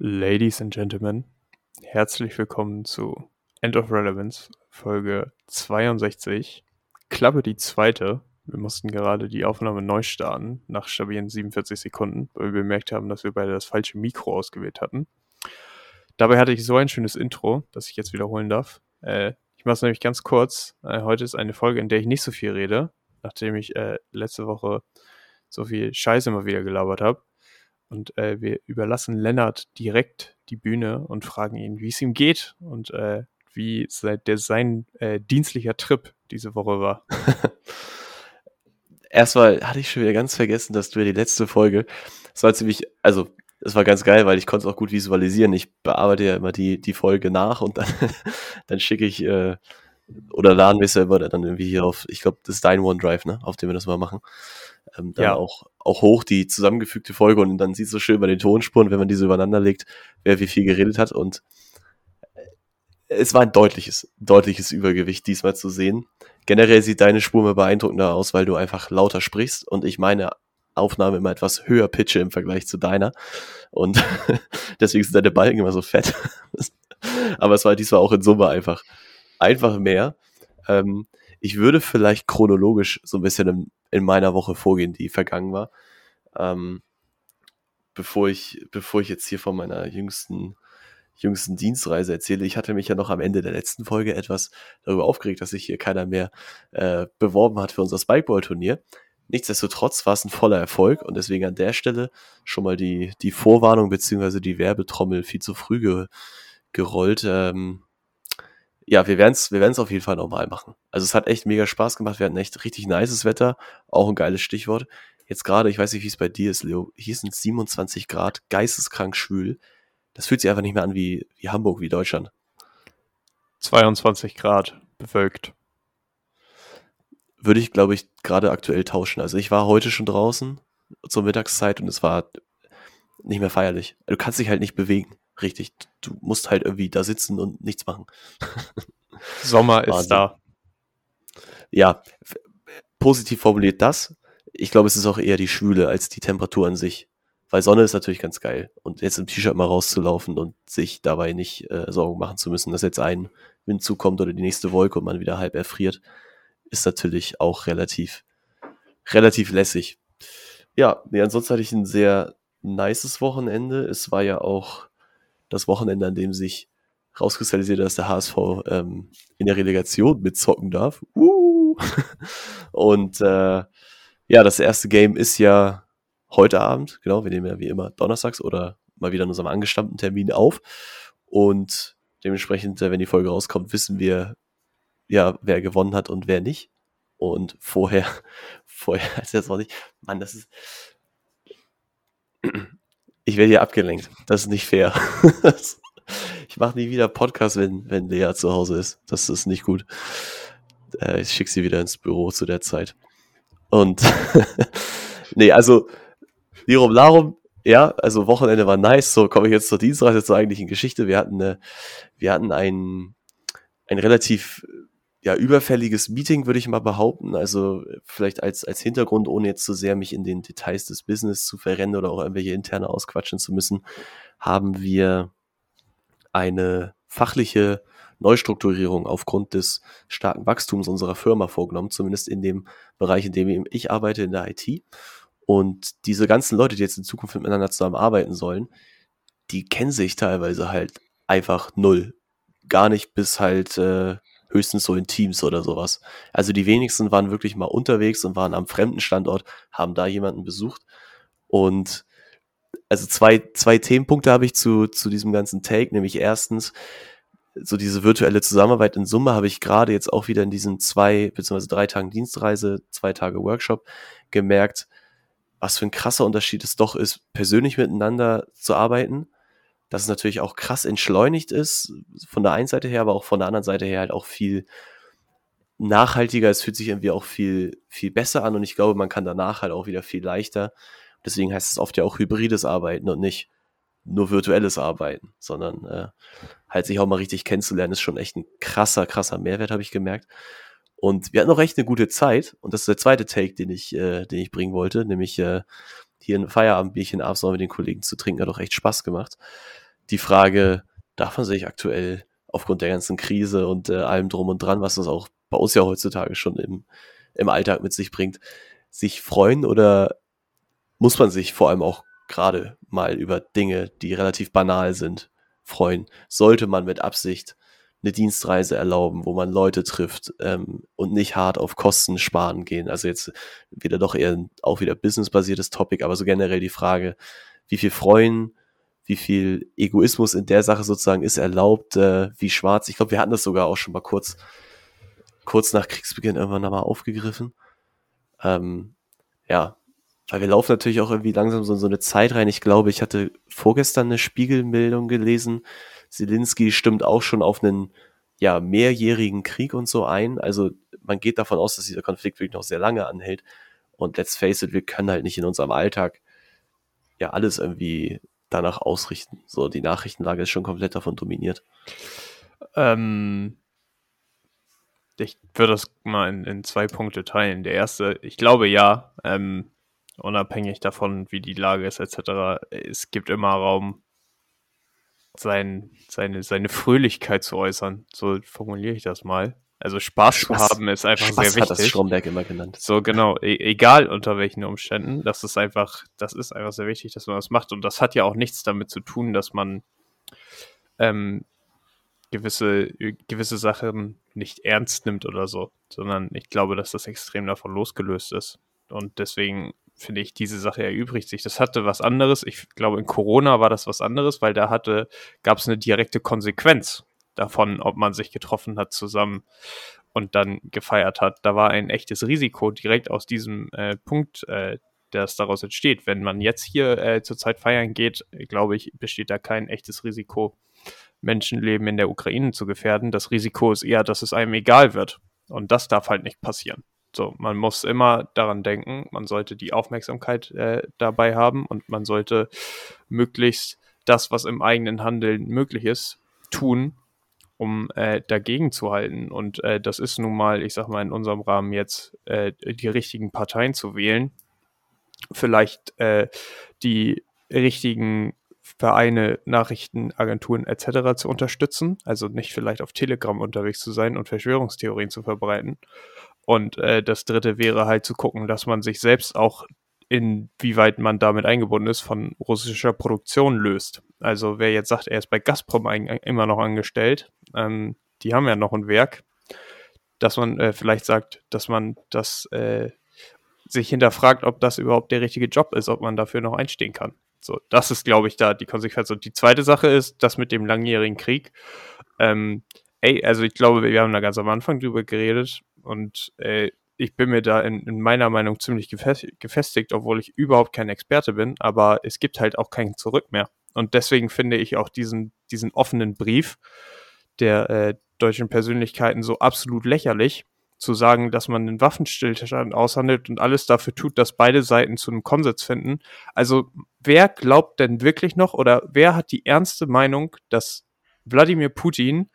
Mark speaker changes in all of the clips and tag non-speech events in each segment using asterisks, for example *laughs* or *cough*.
Speaker 1: Ladies and Gentlemen, herzlich willkommen zu End of Relevance, Folge 62. Klappe die zweite. Wir mussten gerade die Aufnahme neu starten, nach stabilen 47 Sekunden, weil wir bemerkt haben, dass wir beide das falsche Mikro ausgewählt hatten. Dabei hatte ich so ein schönes Intro, das ich jetzt wiederholen darf. Äh, ich mache es nämlich ganz kurz. Äh, heute ist eine Folge, in der ich nicht so viel rede, nachdem ich äh, letzte Woche so viel Scheiße immer wieder gelabert habe. Und äh, wir überlassen Lennart direkt die Bühne und fragen ihn, wie es ihm geht und äh, wie seit der, sein äh, dienstlicher Trip diese Woche war. *laughs*
Speaker 2: Erstmal hatte ich schon wieder ganz vergessen, dass du ja die letzte Folge, das war ziemlich, also es war ganz geil, weil ich konnte es auch gut visualisieren. Ich bearbeite ja immer die, die Folge nach und dann, *laughs* dann schicke ich äh, oder laden wir es selber dann irgendwie hier auf, ich glaube, das ist dein OneDrive, ne, auf dem wir das mal machen. Ähm, dann ja. auch, auch hoch die zusammengefügte Folge und dann sieht es so schön bei den Tonspuren, wenn man diese übereinander legt, wer wie viel geredet hat und äh, es war ein deutliches, deutliches Übergewicht diesmal zu sehen. Generell sieht deine Spur mir beeindruckender aus, weil du einfach lauter sprichst und ich meine Aufnahme immer etwas höher pitche im Vergleich zu deiner. Und *laughs* deswegen sind deine Balken immer so fett. *laughs* Aber es war diesmal auch in Summe einfach einfach mehr. Ähm, ich würde vielleicht chronologisch so ein bisschen in, in, meiner Woche vorgehen, die vergangen war. Ähm, bevor ich, bevor ich jetzt hier von meiner jüngsten, jüngsten Dienstreise erzähle. Ich hatte mich ja noch am Ende der letzten Folge etwas darüber aufgeregt, dass sich hier keiner mehr äh, beworben hat für unser Spikeball-Turnier. Nichtsdestotrotz war es ein voller Erfolg und deswegen an der Stelle schon mal die, die Vorwarnung beziehungsweise die Werbetrommel viel zu früh ge, gerollt. Ähm, ja, wir werden es wir werden's auf jeden Fall nochmal machen. Also es hat echt mega Spaß gemacht. Wir hatten echt richtig nices Wetter. Auch ein geiles Stichwort. Jetzt gerade, ich weiß nicht, wie es bei dir ist, Leo. Hier sind 27 Grad, geisteskrank schwül. Das fühlt sich einfach nicht mehr an wie, wie Hamburg, wie Deutschland.
Speaker 1: 22 Grad, bewölkt.
Speaker 2: Würde ich, glaube ich, gerade aktuell tauschen. Also ich war heute schon draußen zur Mittagszeit und es war nicht mehr feierlich. Du kannst dich halt nicht bewegen richtig. Du musst halt irgendwie da sitzen und nichts machen. *laughs*
Speaker 1: Sommer ist da.
Speaker 2: Ja, positiv formuliert das. Ich glaube, es ist auch eher die Schwüle als die Temperatur an sich. Weil Sonne ist natürlich ganz geil. Und jetzt im T-Shirt mal rauszulaufen und sich dabei nicht äh, Sorgen machen zu müssen, dass jetzt ein Wind zukommt oder die nächste Wolke und man wieder halb erfriert, ist natürlich auch relativ, relativ lässig. Ja, nee, ansonsten hatte ich ein sehr nices Wochenende. Es war ja auch das Wochenende, an dem sich rauskristallisiert, dass der HSV ähm, in der Relegation mitzocken darf. Uh! *laughs* Und äh, ja, das erste Game ist ja heute Abend, genau, wir nehmen ja wie immer donnerstags oder mal wieder in unserem angestammten Termin auf. Und dementsprechend, äh, wenn die Folge rauskommt, wissen wir ja, wer gewonnen hat und wer nicht. Und vorher, *laughs* vorher ist das auch nicht. Mann, das ist. Ich werde hier abgelenkt. Das ist nicht fair. *laughs* ich mache nie wieder Podcast, wenn, wenn Lea zu Hause ist. Das ist nicht gut. Äh, ich schicke sie wieder ins Büro zu der Zeit. Und *laughs* nee, also Lirum Larum, ja, also Wochenende war nice. So komme ich jetzt zur Dienstreise zur eigentlichen Geschichte. Wir hatten, eine, wir hatten ein, ein relativ ja, überfälliges Meeting, würde ich mal behaupten. Also vielleicht als, als Hintergrund, ohne jetzt zu so sehr mich in den Details des Business zu verrennen oder auch irgendwelche interne ausquatschen zu müssen, haben wir eine fachliche Neustrukturierung aufgrund des starken Wachstums unserer Firma vorgenommen, zumindest in dem Bereich, in dem ich arbeite, in der IT. Und diese ganzen Leute, die jetzt in Zukunft miteinander zusammenarbeiten sollen, die kennen sich teilweise halt einfach null. Gar nicht bis halt äh, höchstens so in Teams oder sowas. Also die wenigsten waren wirklich mal unterwegs und waren am fremden Standort, haben da jemanden besucht. Und also zwei, zwei Themenpunkte habe ich zu, zu diesem ganzen Take, nämlich erstens, so diese virtuelle Zusammenarbeit in Summe habe ich gerade jetzt auch wieder in diesen zwei beziehungsweise drei Tagen Dienstreise, zwei Tage Workshop gemerkt, was für ein krasser Unterschied es doch ist, persönlich miteinander zu arbeiten dass es natürlich auch krass entschleunigt ist, von der einen Seite her, aber auch von der anderen Seite her halt auch viel nachhaltiger. Es fühlt sich irgendwie auch viel, viel besser an und ich glaube, man kann danach halt auch wieder viel leichter. Deswegen heißt es oft ja auch hybrides Arbeiten und nicht nur virtuelles Arbeiten, sondern äh, halt sich auch mal richtig kennenzulernen, ist schon echt ein krasser, krasser Mehrwert, habe ich gemerkt. Und wir hatten auch echt eine gute Zeit. Und das ist der zweite Take, den ich, äh, den ich bringen wollte, nämlich äh, hier ein Feierabendbierchen abends noch mit den Kollegen zu trinken, hat auch echt Spaß gemacht. die Frage, darf man sich aktuell aufgrund der ganzen Krise und äh, allem drum und dran, was das auch bei uns ja heutzutage schon im, im Alltag mit sich bringt, sich freuen oder muss man sich vor allem auch gerade mal über Dinge, die relativ banal sind, freuen? Sollte man mit Absicht eine Dienstreise erlauben, wo man Leute trifft ähm, und nicht hart auf Kosten sparen gehen? Also jetzt wieder doch eher auch wieder businessbasiertes Topic, aber so generell die Frage, wie viel freuen, wie viel Egoismus in der Sache sozusagen ist erlaubt, äh, wie schwarz. Ich glaube, wir hatten das sogar auch schon mal kurz, kurz nach Kriegsbeginn irgendwann nochmal aufgegriffen. Ähm, ja, weil wir laufen natürlich auch irgendwie langsam so, so eine Zeit rein. Ich glaube, ich hatte vorgestern eine Spiegelmeldung gelesen. Zelensky stimmt auch schon auf einen ja, mehrjährigen Krieg und so ein. Also man geht davon aus, dass dieser Konflikt wirklich noch sehr lange anhält. Und let's face it, wir können halt nicht in unserem Alltag ja alles irgendwie danach ausrichten. So, die Nachrichtenlage ist schon komplett davon dominiert.
Speaker 1: Ähm, ich würde das mal in, in, zwei Punkte teilen. Der erste, ich glaube ja, ähm, unabhängig davon, wie die Lage ist, etc., es gibt immer Raum, sein, seine, seine Fröhlichkeit zu äußern. So formuliere ich das mal. Also Spaß, Spaß zu haben ist einfach Spaß sehr wichtig. Hat das
Speaker 2: Stromberg immer genannt.
Speaker 1: So genau, e egal unter welchen Umständen, das ist einfach, das ist einfach sehr wichtig, dass man das macht. Und das hat ja auch nichts damit zu tun, dass man ähm, gewisse, gewisse Sachen nicht ernst nimmt oder so, sondern ich glaube, dass das extrem davon losgelöst ist. Und deswegen finde ich, diese Sache erübrigt sich. Das hatte was anderes. Ich glaube, in Corona war das was anderes, weil da hatte, gab es eine direkte Konsequenz davon, ob man sich getroffen hat zusammen und dann gefeiert hat. Da war ein echtes Risiko direkt aus diesem äh, Punkt, äh, das daraus entsteht. Wenn man jetzt hier äh, zurzeit feiern geht, glaube ich, besteht da kein echtes Risiko, Menschenleben in der Ukraine zu gefährden. Das Risiko ist eher, dass es einem egal wird. Und das darf halt nicht passieren. So, man muss immer daran denken, man sollte die Aufmerksamkeit äh, dabei haben und man sollte möglichst das, was im eigenen Handeln möglich ist, tun, um äh, dagegen zu halten. Und äh, das ist nun mal, ich sag mal, in unserem Rahmen jetzt äh, die richtigen Parteien zu wählen. Vielleicht äh, die richtigen Vereine, Nachrichtenagenturen etc. zu unterstützen. Also nicht vielleicht auf Telegram unterwegs zu sein und Verschwörungstheorien zu verbreiten. Und äh, das dritte wäre halt zu gucken, dass man sich selbst auch inwieweit man damit eingebunden ist, von russischer Produktion löst. Also wer jetzt sagt, er ist bei Gazprom immer noch angestellt, ähm, die haben ja noch ein Werk, dass man äh, vielleicht sagt, dass man das äh, sich hinterfragt, ob das überhaupt der richtige Job ist, ob man dafür noch einstehen kann. So, das ist, glaube ich, da die Konsequenz. Und die zweite Sache ist, das mit dem langjährigen Krieg. Ähm, ey, also ich glaube, wir haben da ganz am Anfang drüber geredet und äh, ich bin mir da in, in meiner Meinung ziemlich gefestigt, obwohl ich überhaupt kein Experte bin, aber es gibt halt auch kein Zurück mehr. Und deswegen finde ich auch diesen, diesen offenen Brief der äh, deutschen Persönlichkeiten so absolut lächerlich, zu sagen, dass man einen Waffenstillstand aushandelt und alles dafür tut, dass beide Seiten zu einem Konsens finden. Also wer glaubt denn wirklich noch oder wer hat die ernste Meinung, dass Wladimir Putin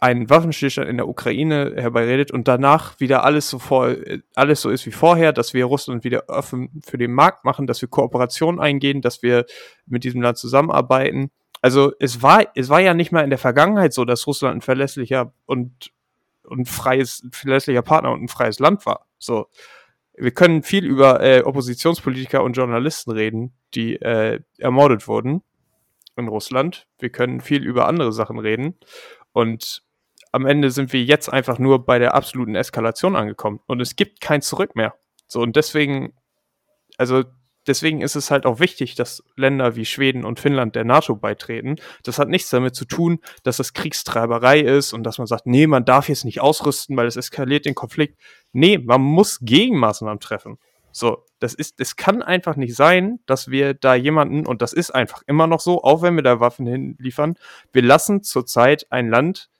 Speaker 1: einen Waffenstillstand in der Ukraine herbeiredet und danach wieder alles so vor, alles so ist wie vorher, dass wir Russland wieder offen für den Markt machen, dass wir Kooperationen eingehen, dass wir mit diesem Land zusammenarbeiten. Also es war, es war ja nicht mal in der Vergangenheit so, dass Russland ein verlässlicher und, und freies, verlässlicher Partner und ein freies Land war. So. Wir können viel über äh, Oppositionspolitiker und Journalisten reden, die äh, ermordet wurden in Russland. Wir können viel über andere Sachen reden. Und am Ende sind wir jetzt einfach nur bei der absoluten Eskalation angekommen und es gibt kein Zurück mehr. So und deswegen, also deswegen ist es halt auch wichtig, dass Länder wie Schweden und Finnland der NATO beitreten. Das hat nichts damit zu tun, dass das Kriegstreiberei ist und dass man sagt, nee, man darf jetzt nicht ausrüsten, weil es eskaliert den Konflikt. Nee, man muss Gegenmaßnahmen treffen. So, das ist, es kann einfach nicht sein, dass wir da jemanden, und das ist einfach immer noch so, auch wenn wir da Waffen hinliefern, wir lassen zurzeit ein Land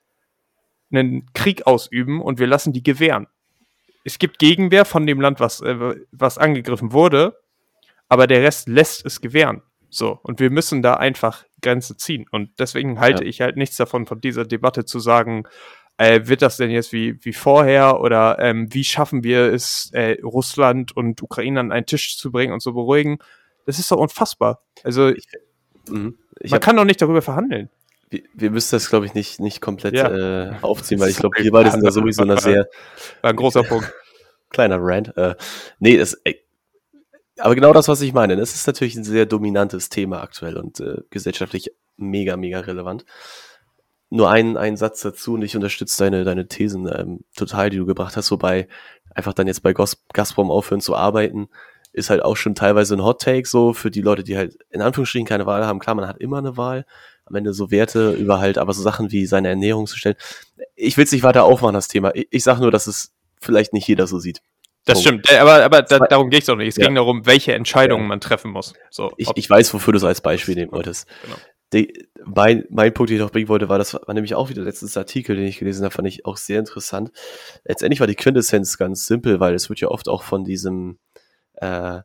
Speaker 1: einen Krieg ausüben und wir lassen die gewähren. Es gibt Gegenwehr von dem Land, was, äh, was angegriffen wurde, aber der Rest lässt es gewähren. So, und wir müssen da einfach Grenzen ziehen. Und deswegen halte ja. ich halt nichts davon, von dieser Debatte zu sagen, äh, wird das denn jetzt wie, wie vorher oder ähm, wie schaffen wir es, äh, Russland und Ukraine an einen Tisch zu bringen und zu beruhigen? Das ist doch unfassbar. Also,
Speaker 2: ich, mhm.
Speaker 1: Man hab, kann doch nicht darüber verhandeln.
Speaker 2: Wir, wir müssen das, glaube ich, nicht, nicht komplett ja. äh, aufziehen, weil ich glaube, *laughs* wir beide sind da sowieso eine sehr.
Speaker 1: War *laughs* ein großer Punkt. *laughs*
Speaker 2: Kleiner Rant. Äh, nee, das, ey, aber genau das, was ich meine. Das ist natürlich ein sehr dominantes Thema aktuell und äh, gesellschaftlich mega, mega relevant. Nur ein, ein Satz dazu und ich unterstütze deine, deine Thesen ähm, total, die du gebracht hast, wobei einfach dann jetzt bei Gazprom aufhören zu arbeiten, ist halt auch schon teilweise ein Hot Take so für die Leute, die halt in Anführungsstrichen keine Wahl haben. Klar, man hat immer eine Wahl, am Ende so Werte über halt, aber so Sachen wie seine Ernährung zu stellen. Ich will es nicht weiter aufmachen, das Thema. Ich, ich sage nur, dass es vielleicht nicht jeder so sieht.
Speaker 1: Das so. stimmt, aber, aber da, darum geht es auch nicht. Es ja. ging darum, welche Entscheidungen ja. man treffen muss. So,
Speaker 2: ich, ich weiß, wofür du es als Beispiel nehmen wolltest. Genau. Die, mein, mein Punkt, den ich noch bringen wollte, war, das war nämlich auch wieder letztes Artikel, den ich gelesen habe, fand ich auch sehr interessant. Letztendlich war die Quintessenz ganz simpel, weil es wird ja oft auch von diesem äh,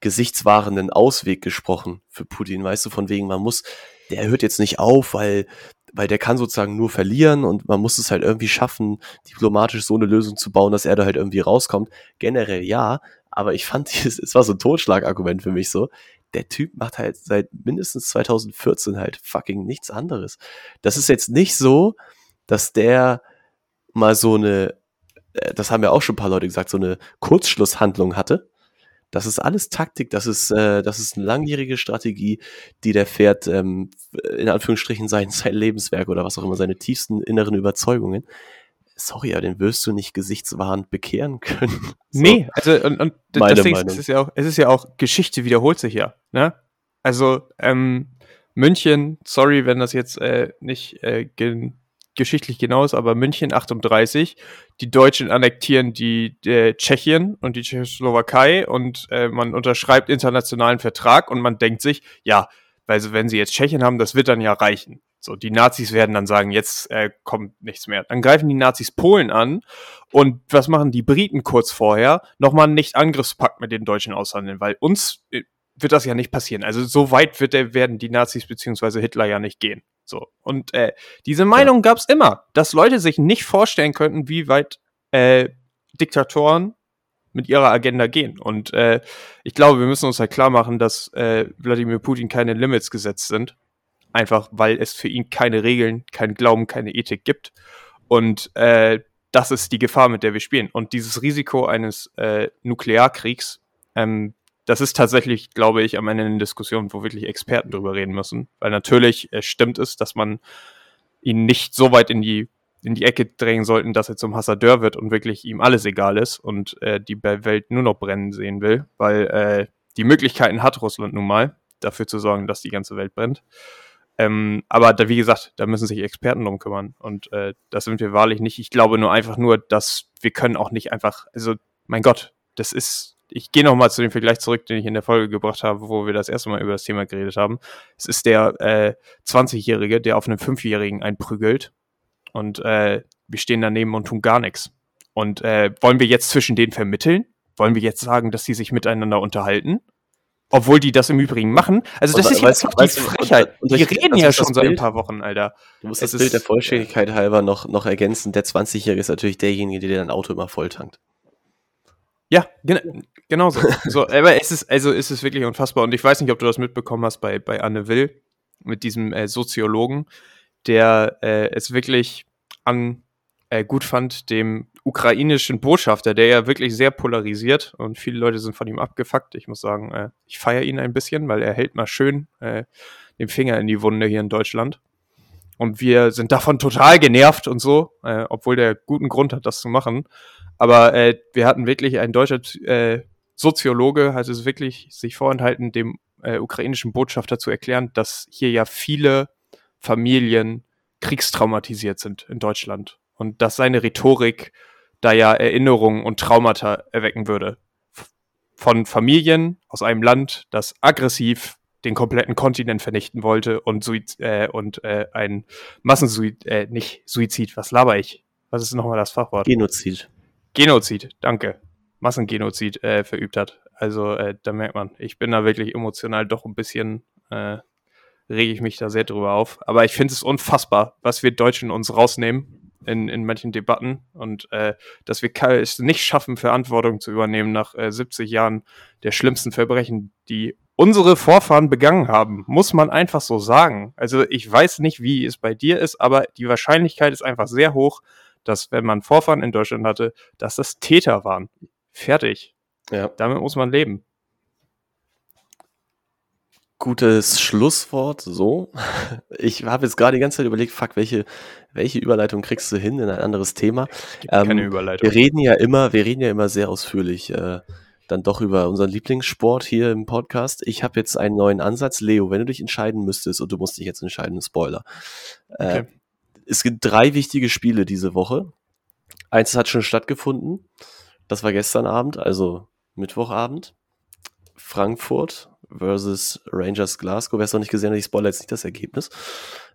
Speaker 2: gesichtswahrenden Ausweg gesprochen für Putin, weißt du, von wegen, man muss, der hört jetzt nicht auf, weil, weil der kann sozusagen nur verlieren und man muss es halt irgendwie schaffen, diplomatisch so eine Lösung zu bauen, dass er da halt irgendwie rauskommt. Generell ja, aber ich fand, *laughs* es war so ein Totschlagargument für mich so. Der Typ macht halt seit mindestens 2014 halt fucking nichts anderes. Das ist jetzt nicht so, dass der mal so eine, äh, das haben ja auch schon ein paar Leute gesagt, so eine Kurzschlusshandlung hatte, das ist alles Taktik, das ist, äh, das ist eine langjährige Strategie, die der fährt, ähm, in Anführungsstrichen sein, *laughs* sein Lebenswerk oder was auch immer, seine tiefsten inneren Überzeugungen. Sorry, aber den wirst du nicht gesichtswahrend bekehren *laughs* können.
Speaker 1: So. Nee, also und, und das Ding ist, es ist ja auch, es ist ja auch, Geschichte wiederholt sich ja. Ne? Also, ähm, München, sorry, wenn das jetzt äh, nicht äh, geschichtlich genau ist, aber München 38, die Deutschen annektieren die äh, Tschechien und die Tschechoslowakei und äh, man unterschreibt internationalen Vertrag und man denkt sich, ja, weil wenn sie jetzt Tschechien haben, das wird dann ja reichen. So, die Nazis werden dann sagen, jetzt äh, kommt nichts mehr. Dann greifen die Nazis Polen an und was machen die Briten kurz vorher? Nochmal einen Nicht-Angriffspakt mit den Deutschen aushandeln, weil uns äh, wird das ja nicht passieren. Also so weit wird der, werden die Nazis beziehungsweise Hitler ja nicht gehen. So. Und äh, diese Meinung ja. gab es immer, dass Leute sich nicht vorstellen könnten, wie weit äh, Diktatoren mit ihrer Agenda gehen. Und äh, ich glaube, wir müssen uns halt klar machen, dass äh, Wladimir Putin keine Limits gesetzt sind. Einfach weil es für ihn keine Regeln, kein Glauben, keine Ethik gibt. Und äh, das ist die Gefahr, mit der wir spielen. Und dieses Risiko eines äh, Nuklearkriegs ähm, das ist tatsächlich, glaube ich, am Ende eine Diskussion, wo wirklich Experten drüber reden müssen. Weil natürlich äh, stimmt es, dass man ihn nicht so weit in die, in die Ecke drängen sollten, dass er zum Hassadeur wird und wirklich ihm alles egal ist und äh, die Welt nur noch brennen sehen will. Weil äh, die Möglichkeiten hat Russland nun mal, dafür zu sorgen, dass die ganze Welt brennt. Ähm, aber da, wie gesagt, da müssen sich Experten drum kümmern. Und äh, das sind wir wahrlich nicht. Ich glaube nur einfach nur, dass wir können auch nicht einfach, also mein Gott, das ist ich gehe nochmal zu dem Vergleich zurück, den ich in der Folge gebracht habe, wo wir das erste Mal über das Thema geredet haben. Es ist der äh, 20-Jährige, der auf einen 5-Jährigen einprügelt und äh, wir stehen daneben und tun gar nichts. Und äh, wollen wir jetzt zwischen denen vermitteln? Wollen wir jetzt sagen, dass sie sich miteinander unterhalten? Obwohl die das im Übrigen machen. Also das und, ist jetzt weißt, die Frechheit. Und, und die reden ja schon seit ein paar Wochen, Alter.
Speaker 2: Du musst das, das Bild der Vollständigkeit halber noch, noch ergänzen. Der 20-Jährige ist natürlich derjenige, der dein Auto immer volltankt.
Speaker 1: Ja, gen genau so. *laughs* so. Aber es ist, also es ist wirklich unfassbar. Und ich weiß nicht, ob du das mitbekommen hast bei, bei Anne Will, mit diesem äh, Soziologen, der äh, es wirklich an äh, gut fand, dem ukrainischen Botschafter, der ja wirklich sehr polarisiert und viele Leute sind von ihm abgefuckt. Ich muss sagen, äh, ich feiere ihn ein bisschen, weil er hält mal schön äh, den Finger in die Wunde hier in Deutschland. Und wir sind davon total genervt und so, äh, obwohl der guten Grund hat, das zu machen. Aber äh, wir hatten wirklich ein deutscher äh, Soziologe, hat es wirklich sich vorenthalten, dem äh, ukrainischen Botschafter zu erklären, dass hier ja viele Familien kriegstraumatisiert sind in Deutschland und dass seine Rhetorik da ja Erinnerungen und Traumata erwecken würde. Von Familien aus einem Land, das aggressiv den kompletten Kontinent vernichten wollte und, Suiz äh, und äh, ein Massensuizid, äh, nicht Suizid, was laber ich? Was ist nochmal das Fachwort?
Speaker 2: Genozid.
Speaker 1: Genozid, danke. Massengenozid äh, verübt hat. Also äh, da merkt man, ich bin da wirklich emotional doch ein bisschen, äh, rege ich mich da sehr drüber auf. Aber ich finde es unfassbar, was wir Deutschen uns rausnehmen in, in manchen Debatten und äh, dass wir es nicht schaffen, Verantwortung zu übernehmen nach äh, 70 Jahren der schlimmsten Verbrechen, die unsere Vorfahren begangen haben, muss man einfach so sagen. Also ich weiß nicht, wie es bei dir ist, aber die Wahrscheinlichkeit ist einfach sehr hoch, dass wenn man Vorfahren in Deutschland hatte, dass das Täter waren. Fertig.
Speaker 2: Ja.
Speaker 1: Damit muss man leben.
Speaker 2: Gutes Schlusswort, so. *laughs* Ich habe jetzt gerade die ganze Zeit überlegt, fuck, welche, welche Überleitung kriegst du hin in ein anderes Thema?
Speaker 1: Gibt keine
Speaker 2: Ähm,
Speaker 1: Überleitung.
Speaker 2: Wir reden ja immer, wir reden ja immer sehr ausführlich äh, dann doch über unseren Lieblingssport hier im Podcast. Ich habe jetzt einen neuen Ansatz. Leo, wenn du dich entscheiden müsstest und du musst dich jetzt entscheiden, Spoiler. Äh,
Speaker 1: Okay.
Speaker 2: Es gibt drei wichtige Spiele diese Woche. Eins hat schon stattgefunden. Das war gestern Abend, also Mittwochabend. Frankfurt versus Rangers Glasgow. Wer es noch nicht gesehen hat, ich spoilere jetzt nicht das Ergebnis.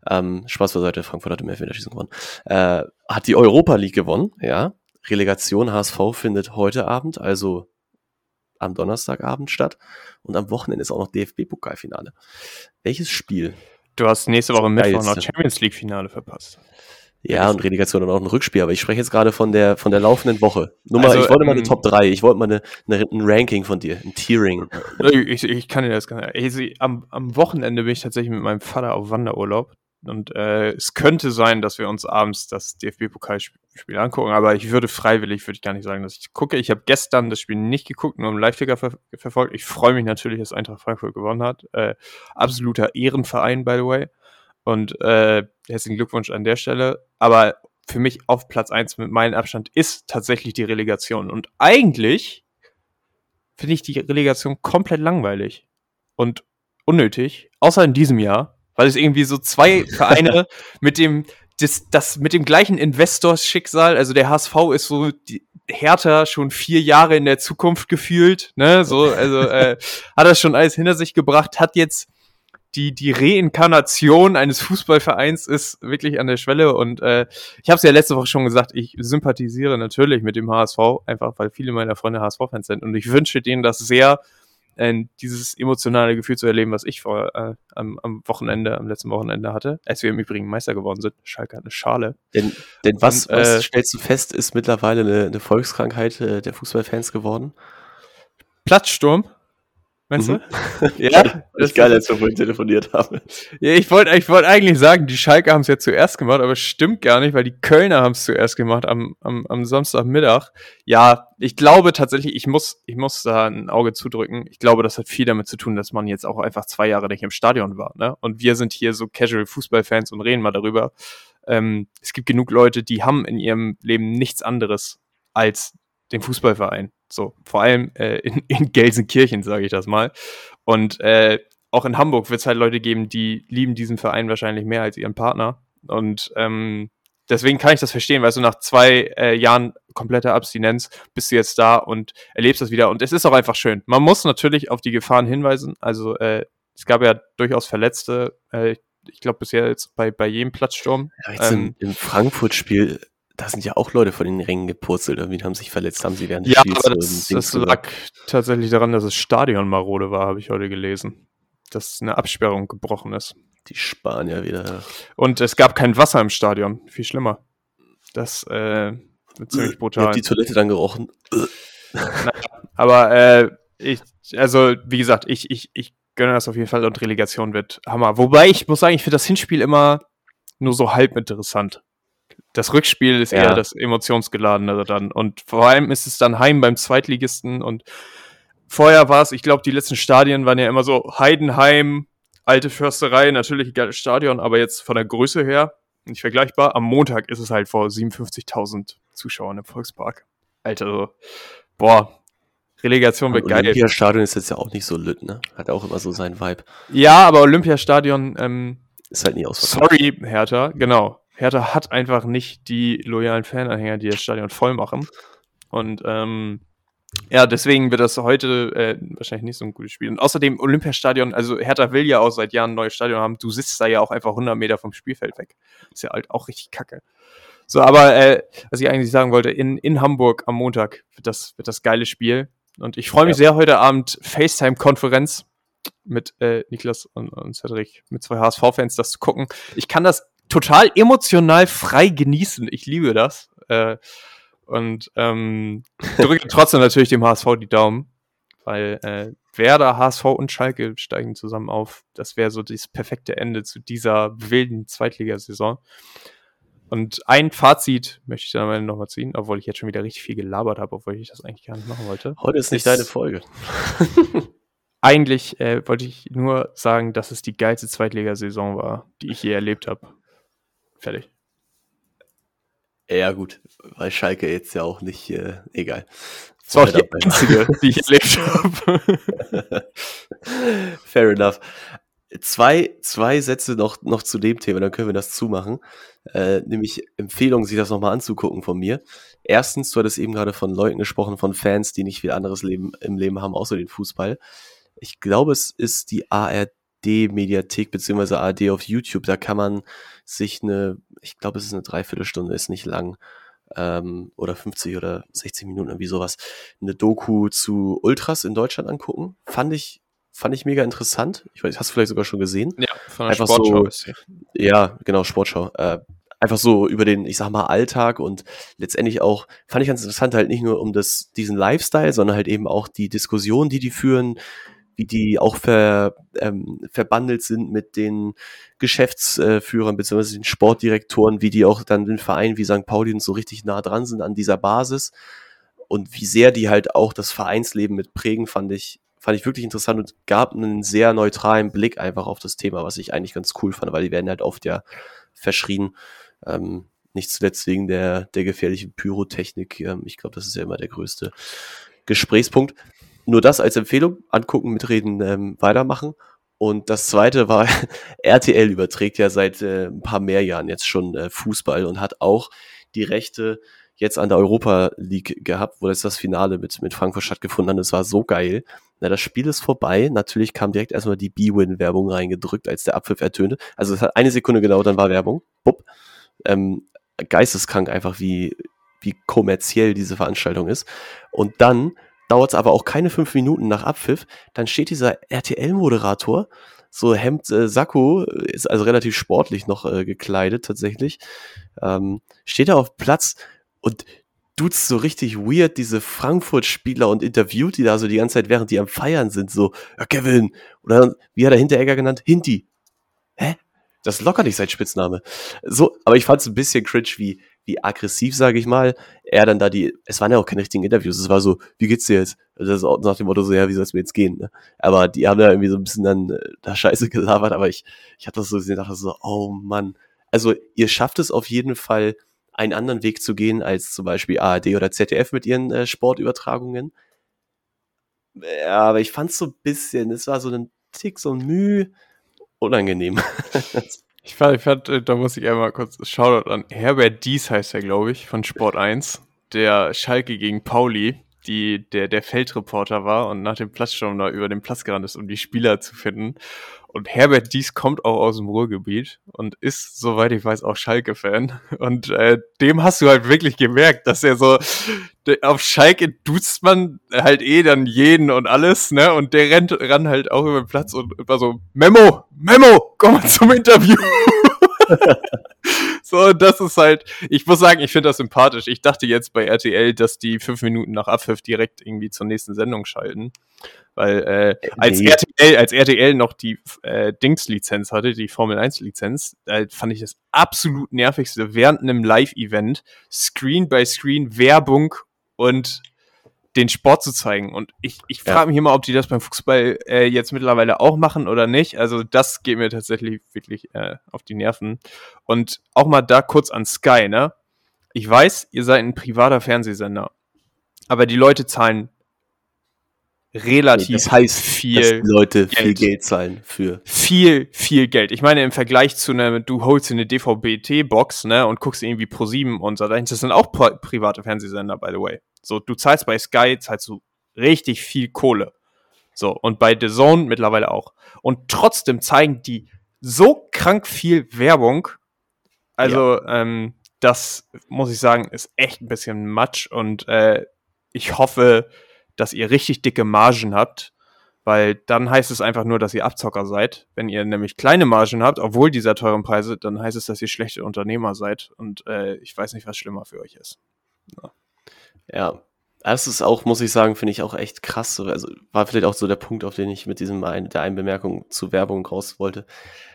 Speaker 2: Ähm, Spaß beiseite, Frankfurt hat im Elfmeterschießen gewonnen. Äh, hat die Europa League gewonnen, ja. Relegation HSV findet heute Abend, also am Donnerstagabend statt. Und am Wochenende ist auch noch DFB-Pokalfinale. Welches Spiel?
Speaker 1: Du hast nächste Woche Mittwoch noch. Champions League Finale verpasst.
Speaker 2: Ja, und Relegation dann auch ein Rückspiel, aber ich spreche jetzt gerade von der, von der laufenden Woche. Nur mal,
Speaker 1: Also,
Speaker 2: ich wollte mal eine
Speaker 1: ähm,
Speaker 2: Top 3, ich wollte mal eine, eine, ein Ranking von dir, ein Tiering.
Speaker 1: Ich, ich kann dir das gar nicht. Also, am, am Wochenende bin ich tatsächlich mit meinem Vater auf Wanderurlaub. Und äh, es könnte sein, dass wir uns abends das DFB-Pokalspiel angucken, aber ich würde freiwillig, würde ich gar nicht sagen, dass ich gucke. Ich habe gestern das Spiel nicht geguckt, nur im Live-Ticker ver verfolgt. Ich freue mich natürlich, dass Eintracht Frankfurt gewonnen hat. Äh, absoluter Ehrenverein, by the way. Und äh, herzlichen Glückwunsch an der Stelle. Aber für mich auf Platz eins mit meinem Abstand ist tatsächlich die Relegation. Und eigentlich finde ich die Relegation komplett langweilig und unnötig, außer in diesem Jahr, weil es irgendwie so zwei Vereine *laughs* mit dem das, das mit dem gleichen Investorsschicksal, also der HSV ist so die, Hertha schon vier Jahre in der Zukunft gefühlt, ne, so, also äh, *laughs* hat das schon alles hinter sich gebracht, hat jetzt die, die Reinkarnation eines Fußballvereins ist wirklich an der Schwelle und äh, ich habe es ja letzte Woche schon gesagt, ich sympathisiere natürlich mit dem HSV, einfach weil viele meiner Freunde HSV-Fans sind und ich wünsche denen das sehr, äh, dieses emotionale Gefühl zu erleben, was ich vor äh, am, am Wochenende, am letzten Wochenende hatte, als wir im Übrigen Meister geworden sind. Schalke hat eine Schale.
Speaker 2: Denn, denn was,
Speaker 1: Und,
Speaker 2: was
Speaker 1: äh,
Speaker 2: stellst du fest, ist mittlerweile eine, eine Volkskrankheit äh, der Fußballfans geworden?
Speaker 1: Platzsturm, meinst
Speaker 2: Mhm.
Speaker 1: du? *laughs* ja,
Speaker 2: Ist geil, als wir vorhin telefoniert haben.
Speaker 1: Ja, ich wollte ich wollt eigentlich sagen, die Schalke haben es ja zuerst gemacht, aber es stimmt gar nicht, weil die Kölner haben es zuerst gemacht am, am, am Samstagmittag. Ja, ich glaube tatsächlich, ich muss, ich muss da ein Auge zudrücken. Ich glaube, das hat viel damit zu tun, dass man jetzt auch einfach zwei Jahre nicht im Stadion war. Ne? Und wir sind hier so Casual Fußballfans und reden mal darüber. Ähm, es gibt genug Leute, die haben in ihrem Leben nichts anderes als den Fußballverein. So, vor allem äh, in, *laughs* in Gelsenkirchen, sage ich das mal. Und äh, auch in Hamburg wird es halt Leute geben, die lieben diesen Verein wahrscheinlich mehr als ihren Partner. Und ähm, deswegen kann ich das verstehen, weil du nach zwei äh, Jahren kompletter Abstinenz bist du jetzt da und erlebst das wieder. Und es ist auch einfach schön. Man muss natürlich auf die Gefahren hinweisen. Also äh, es gab ja durchaus Verletzte. Äh, ich glaube bisher jetzt bei, bei jedem Platzsturm.
Speaker 2: Ja, jetzt
Speaker 1: Ähm,
Speaker 2: im, im Frankfurt-Spiel, da sind ja auch Leute von den Rängen gepurzelt, irgendwie haben sich verletzt, haben sie während
Speaker 1: Ja,
Speaker 2: Spiels
Speaker 1: aber das, das lag tatsächlich daran, dass das Stadion marode war, habe ich heute gelesen. Dass eine Absperrung gebrochen ist.
Speaker 2: Die Spanier wieder.
Speaker 1: Und es gab kein Wasser im Stadion. Viel schlimmer. Das äh, wird ziemlich
Speaker 2: Ich
Speaker 1: brutal.
Speaker 2: hab die Toilette dann gerochen. *laughs*
Speaker 1: Aber äh, ich, also wie gesagt, ich, ich, ich gönne das auf jeden Fall und Relegation wird Hammer. Wobei ich muss sagen, ich finde das Hinspiel immer nur so halb interessant. Das Rückspiel ist
Speaker 2: Ja.
Speaker 1: eher das emotionsgeladenere dann. Und vor allem ist es dann heim beim Zweitligisten und vorher war es, ich glaube, die letzten Stadien waren ja immer so Heidenheim, alte Försterei, natürlich ein geiles Stadion, aber jetzt von der Größe her nicht vergleichbar. Am Montag ist es halt vor 57.000 Zuschauern im Volkspark. Alter, so, boah, Relegation wird geil.
Speaker 2: Olympiastadion ist jetzt ja auch nicht so lütt, ne? Hat auch immer so seinen Vibe.
Speaker 1: Ja, aber Olympiastadion, ähm,
Speaker 2: Ist halt nie ausverkauft.
Speaker 1: sorry, Hertha, genau. Hertha hat einfach nicht die loyalen Fananhänger, die das Stadion voll machen. Und ähm, ja, deswegen wird das heute äh, wahrscheinlich nicht so ein gutes Spiel. Und außerdem Olympiastadion, also Hertha will ja auch seit Jahren ein neues Stadion haben. Du sitzt da ja auch einfach 100 Meter vom Spielfeld weg. Ist ja halt auch richtig kacke. So, aber äh, was ich eigentlich sagen wollte, in, in Hamburg am Montag wird das, wird das geile Spiel. Und ich freue mich sehr heute Abend FaceTime-Konferenz mit äh, Niklas und, und Cedric, mit zwei HSV-Fans, das zu gucken. Ich kann das total emotional frei genießen. Ich liebe das. Äh, und ähm, *laughs* drücke trotzdem natürlich dem HSV die Daumen, weil äh, Werder, HSV und Schalke steigen zusammen auf. Das wäre so das perfekte Ende zu dieser wilden Zweitligasaison. Und ein Fazit möchte ich dann am Ende nochmal ziehen, obwohl ich jetzt schon wieder richtig viel gelabert habe, obwohl ich das eigentlich gar nicht machen wollte.
Speaker 2: Heute ist nicht ist, deine Folge. *laughs*
Speaker 1: eigentlich äh, wollte ich nur sagen, dass es die geilste Zweitligasaison war, die ich je erlebt habe. Fertig.
Speaker 2: Ja, gut, weil Schalke jetzt ja auch nicht, äh, egal.
Speaker 1: Das war auch die einzige, *laughs* die ich erlebt habe. *laughs*
Speaker 2: Fair enough. Zwei, zwei Sätze noch, noch zu dem Thema, dann können wir das zumachen. Äh, nämlich Empfehlung, sich das nochmal anzugucken von mir. Erstens, du hattest eben gerade von Leuten gesprochen, von Fans, die nicht viel anderes Leben, im Leben haben, außer den Fußball. Ich glaube, es ist die ARD-Mediathek beziehungsweise ARD auf YouTube. Da kann man sich eine, ich glaube, es ist eine Dreiviertelstunde, ist nicht lang, ähm, oder 50 oder 60 Minuten, irgendwie sowas, eine Doku zu Ultras in Deutschland angucken. Fand ich, fand ich mega interessant. Ich weiß, hast du vielleicht sogar schon gesehen?
Speaker 1: Ja, von der Einfach Sportschau.
Speaker 2: So, ja, genau, Sportschau. Äh, einfach so über den, ich sag mal, Alltag und letztendlich auch, fand ich ganz interessant, halt nicht nur um das, diesen Lifestyle, sondern halt eben auch die Diskussion, die die führen, wie die auch ver, ähm, verbandelt sind mit den Geschäftsführern bzw. den Sportdirektoren, wie die auch dann den Verein wie St. Pauli so richtig nah dran sind an dieser Basis und wie sehr die halt auch das Vereinsleben mit prägen, fand ich, fand ich wirklich interessant und gab einen sehr neutralen Blick einfach auf das Thema, was ich eigentlich ganz cool fand, weil die werden halt oft ja verschrien. Ähm, nicht zuletzt wegen der, der gefährlichen Pyrotechnik. Ähm, ich glaube, das ist ja immer der größte Gesprächspunkt nur das als Empfehlung, angucken, mitreden, ähm, weitermachen. Und das zweite war, *laughs* RTL überträgt ja seit äh, ein paar mehr Jahren jetzt schon äh, Fußball und hat auch die Rechte jetzt an der Europa League gehabt, wo jetzt das Finale mit, mit Frankfurt stattgefunden hat. Das war so geil. Na, das Spiel ist vorbei. Natürlich kam direkt erstmal die B-Win-Werbung reingedrückt, als der Abpfiff ertönte. Also es hat eine Sekunde gedauert, dann war Werbung. Bupp. Ähm, geisteskrank einfach, wie, wie kommerziell diese Veranstaltung ist. Und dann dauert es aber auch keine fünf Minuten nach Abpfiff, dann steht dieser RTL-Moderator, so Hemd, äh, Sakko, ist also relativ sportlich noch äh, gekleidet tatsächlich, ähm, steht da auf Platz und duzt so richtig weird diese Frankfurt-Spieler und interviewt die da so die ganze Zeit, während die am Feiern sind, so, ja, Kevin, oder wie hat er Hinteregger genannt? Hinti. Hä? Das ist locker nicht sein Spitzname. So, aber ich fand es ein bisschen cringe, wie, wie aggressiv, sage ich mal, er dann da die, es waren ja auch keine richtigen Interviews, es war so, wie geht's dir jetzt? Also das ist nach dem Motto so, ja, wie soll es mir jetzt gehen? Ne? Aber die haben da irgendwie so ein bisschen dann äh, da Scheiße *laughs* gelabert, aber ich, ich hatte das so gesehen, dachte so, oh Mann. Also ihr schafft es auf jeden Fall, einen anderen Weg zu gehen als zum Beispiel ARD oder ZDF mit ihren äh, Sportübertragungen. Ja, aber ich fand es so ein bisschen, es war so ein Tick, so ein Mühe unangenehm. *laughs*
Speaker 1: Ich fand, ich fand, äh, da muss ich einmal kurz Shoutout an Herbert Dies heißt er, glaube ich, von Sport 1, der Schalke gegen Pauli, die, der, der Feldreporter war und nach dem Platzsturm da über den Platz gerannt ist, um die Spieler zu finden. Und Herbert Dies kommt auch aus dem Ruhrgebiet und ist, soweit ich weiß, auch Schalke-Fan. Und äh, dem hast du halt wirklich gemerkt, dass er so, auf Schalke duzt man halt eh dann jeden und alles, ne? Und der rennt ran halt auch über den Platz und war so, Memo, Memo, komm mal zum Interview. *laughs* so, das ist halt, ich muss sagen, ich finde das sympathisch. Ich dachte jetzt bei RTL, dass die fünf Minuten nach Abpfiff direkt irgendwie zur nächsten Sendung schalten. Weil äh, als nee. RTL, als RTL noch die äh, Dings-Lizenz hatte, die Formel 1-Lizenz, da fand ich das absolut nervigste während einem Live-Event, Screen by Screen, Werbung und den Sport zu zeigen. Und ich, ich frage mich immer, ob die das beim Fußball äh, jetzt mittlerweile auch machen oder nicht. Also das geht mir tatsächlich wirklich äh, auf die Nerven. Und auch mal da kurz an Sky, ne? Ich weiß, ihr seid ein privater Fernsehsender. Aber die Leute zahlen relativ nee,
Speaker 2: das heißt, viel Leute Geld. viel Geld zahlen für
Speaker 1: viel viel Geld. Ich meine im Vergleich zu einer du holst dir eine DVB-T Box, ne, und guckst irgendwie Pro 7 und so, das sind auch private Fernsehsender by the way. So du zahlst bei Sky zahlst du richtig viel Kohle. So und bei The Zone mittlerweile auch. Und trotzdem zeigen die so krank viel Werbung. Also ja. ähm, das muss ich sagen, ist echt ein bisschen Matsch und äh, ich hoffe, dass ihr richtig dicke Margen habt, weil dann heißt es einfach nur, dass ihr Abzocker seid. Wenn ihr nämlich kleine Margen habt, obwohl dieser teuren Preise, dann heißt es, dass ihr schlechte Unternehmer seid und äh, ich weiß nicht, was schlimmer für euch ist.
Speaker 2: Ja. ja. Das ist auch, muss ich sagen, finde ich auch echt krass. Also war vielleicht auch so der Punkt, auf den ich mit diesem ein, der einen Bemerkung zu Werbung raus wollte.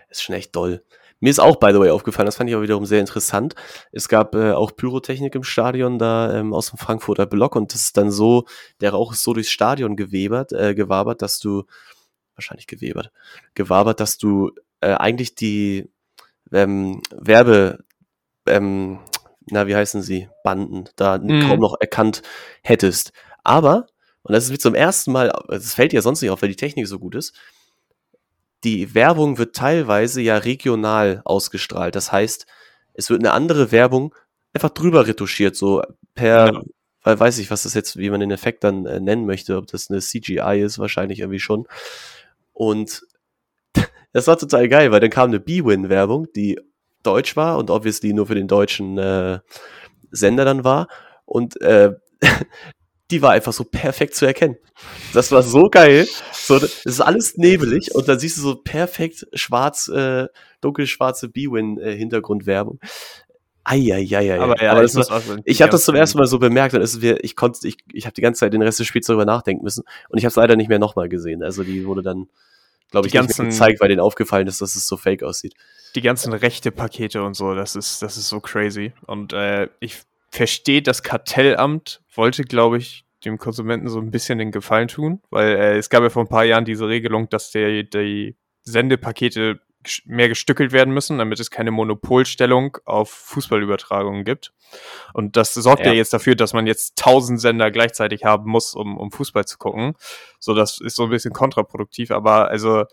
Speaker 2: Ist schon echt doll. Mir ist auch, by the way, aufgefallen, das fand ich auch wiederum sehr interessant. Es gab äh, auch Pyrotechnik im Stadion da ähm, aus dem Frankfurter Block und das ist dann so, der Rauch ist so durchs Stadion gewebert, äh, gewabert, dass du, wahrscheinlich gewebert, gewabert, dass du äh, eigentlich die ähm, Werbe, ähm, na, wie heißen sie, Banden, da
Speaker 1: Mhm.
Speaker 2: kaum noch erkannt hättest. Aber, und das ist wie zum ersten Mal, es fällt ja sonst nicht auf, weil die Technik so gut ist, die Werbung wird teilweise ja regional ausgestrahlt. Das heißt, es wird eine andere Werbung einfach drüber retuschiert, so per,
Speaker 1: Ja.
Speaker 2: weil weiß ich, was das jetzt, wie man den Effekt dann äh, nennen möchte, ob das eine CGI ist, wahrscheinlich irgendwie schon. Und *laughs* das war total geil, weil dann kam eine B-Win-Werbung, die deutsch war und obviously nur für den deutschen äh, Sender dann war. Und äh, *laughs* die war einfach so perfekt zu erkennen. Das war so geil. So, es ist alles nebelig und dann siehst du so perfekt schwarz, äh, dunkelschwarze B-Win-Hintergrundwerbung. Eieieiei.
Speaker 1: Aber ja,
Speaker 2: Aber
Speaker 1: ich
Speaker 2: das war, ich
Speaker 1: die
Speaker 2: habe das zum ersten Mal so bemerkt und es ist, wir- ich konnte, ich, ich habe die ganze Zeit den Rest des Spiels darüber nachdenken müssen und ich habe es leider nicht mehr nochmal gesehen. Also die wurde dann, glaube ich,
Speaker 1: Die
Speaker 2: nicht mehr
Speaker 1: ganzen-
Speaker 2: gezeigt, weil denen aufgefallen ist, dass es so fake aussieht.
Speaker 1: die ganzen rechte Pakete und so, das ist, das ist so crazy. Und äh, ich verstehe, das Kartellamt wollte, glaube ich, dem Konsumenten so ein bisschen den Gefallen tun, weil äh, es gab ja vor ein paar Jahren diese Regelung, dass der, die Sendepakete mehr gestückelt werden müssen, damit es keine Monopolstellung auf Fußballübertragungen gibt. Und das sorgt ja,
Speaker 2: Ja.
Speaker 1: jetzt dafür, dass man jetzt tausend Sender gleichzeitig haben muss, um, um Fußball zu gucken. So, das ist so ein bisschen kontraproduktiv, aber also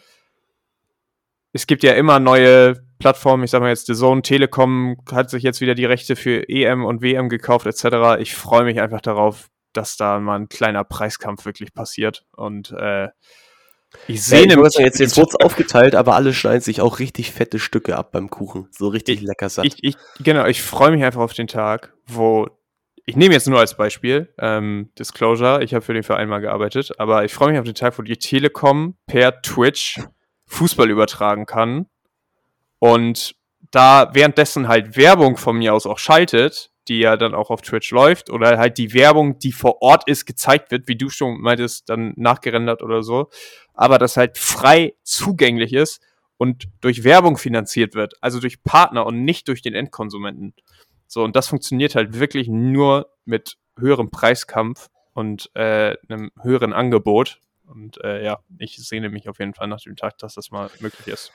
Speaker 1: es gibt ja immer neue Plattformen, ich sag mal jetzt The Zone, Telekom hat sich jetzt wieder die Rechte für EM und WM gekauft etc. Ich freue mich einfach darauf, dass da mal ein kleiner Preiskampf wirklich passiert und äh, ich
Speaker 2: Ja,
Speaker 1: sehne
Speaker 2: ich sagen, jetzt, jetzt es aufgeteilt, aber alle schneiden sich auch richtig fette Stücke ab beim Kuchen. So richtig lecker satt.
Speaker 1: ich, ich, genau, ich freue mich einfach auf den Tag, wo ich nehme jetzt nur als Beispiel ähm, Disclosure, ich habe für den Verein mal gearbeitet, aber ich freue mich auf den Tag, wo die Telekom per Twitch Fußball übertragen kann und da währenddessen halt Werbung von mir aus auch schaltet, die ja dann auch auf Twitch läuft oder halt die Werbung, die vor Ort ist, gezeigt wird, wie du schon meintest, dann nachgerendert oder so, aber das halt frei zugänglich ist und durch Werbung finanziert wird, also durch Partner und nicht durch den Endkonsumenten. So, und das funktioniert halt wirklich nur mit höherem Preiskampf und äh, einem höheren Angebot. Und äh, ja, ich sehne mich auf jeden Fall nach dem Tag, dass das mal möglich ist.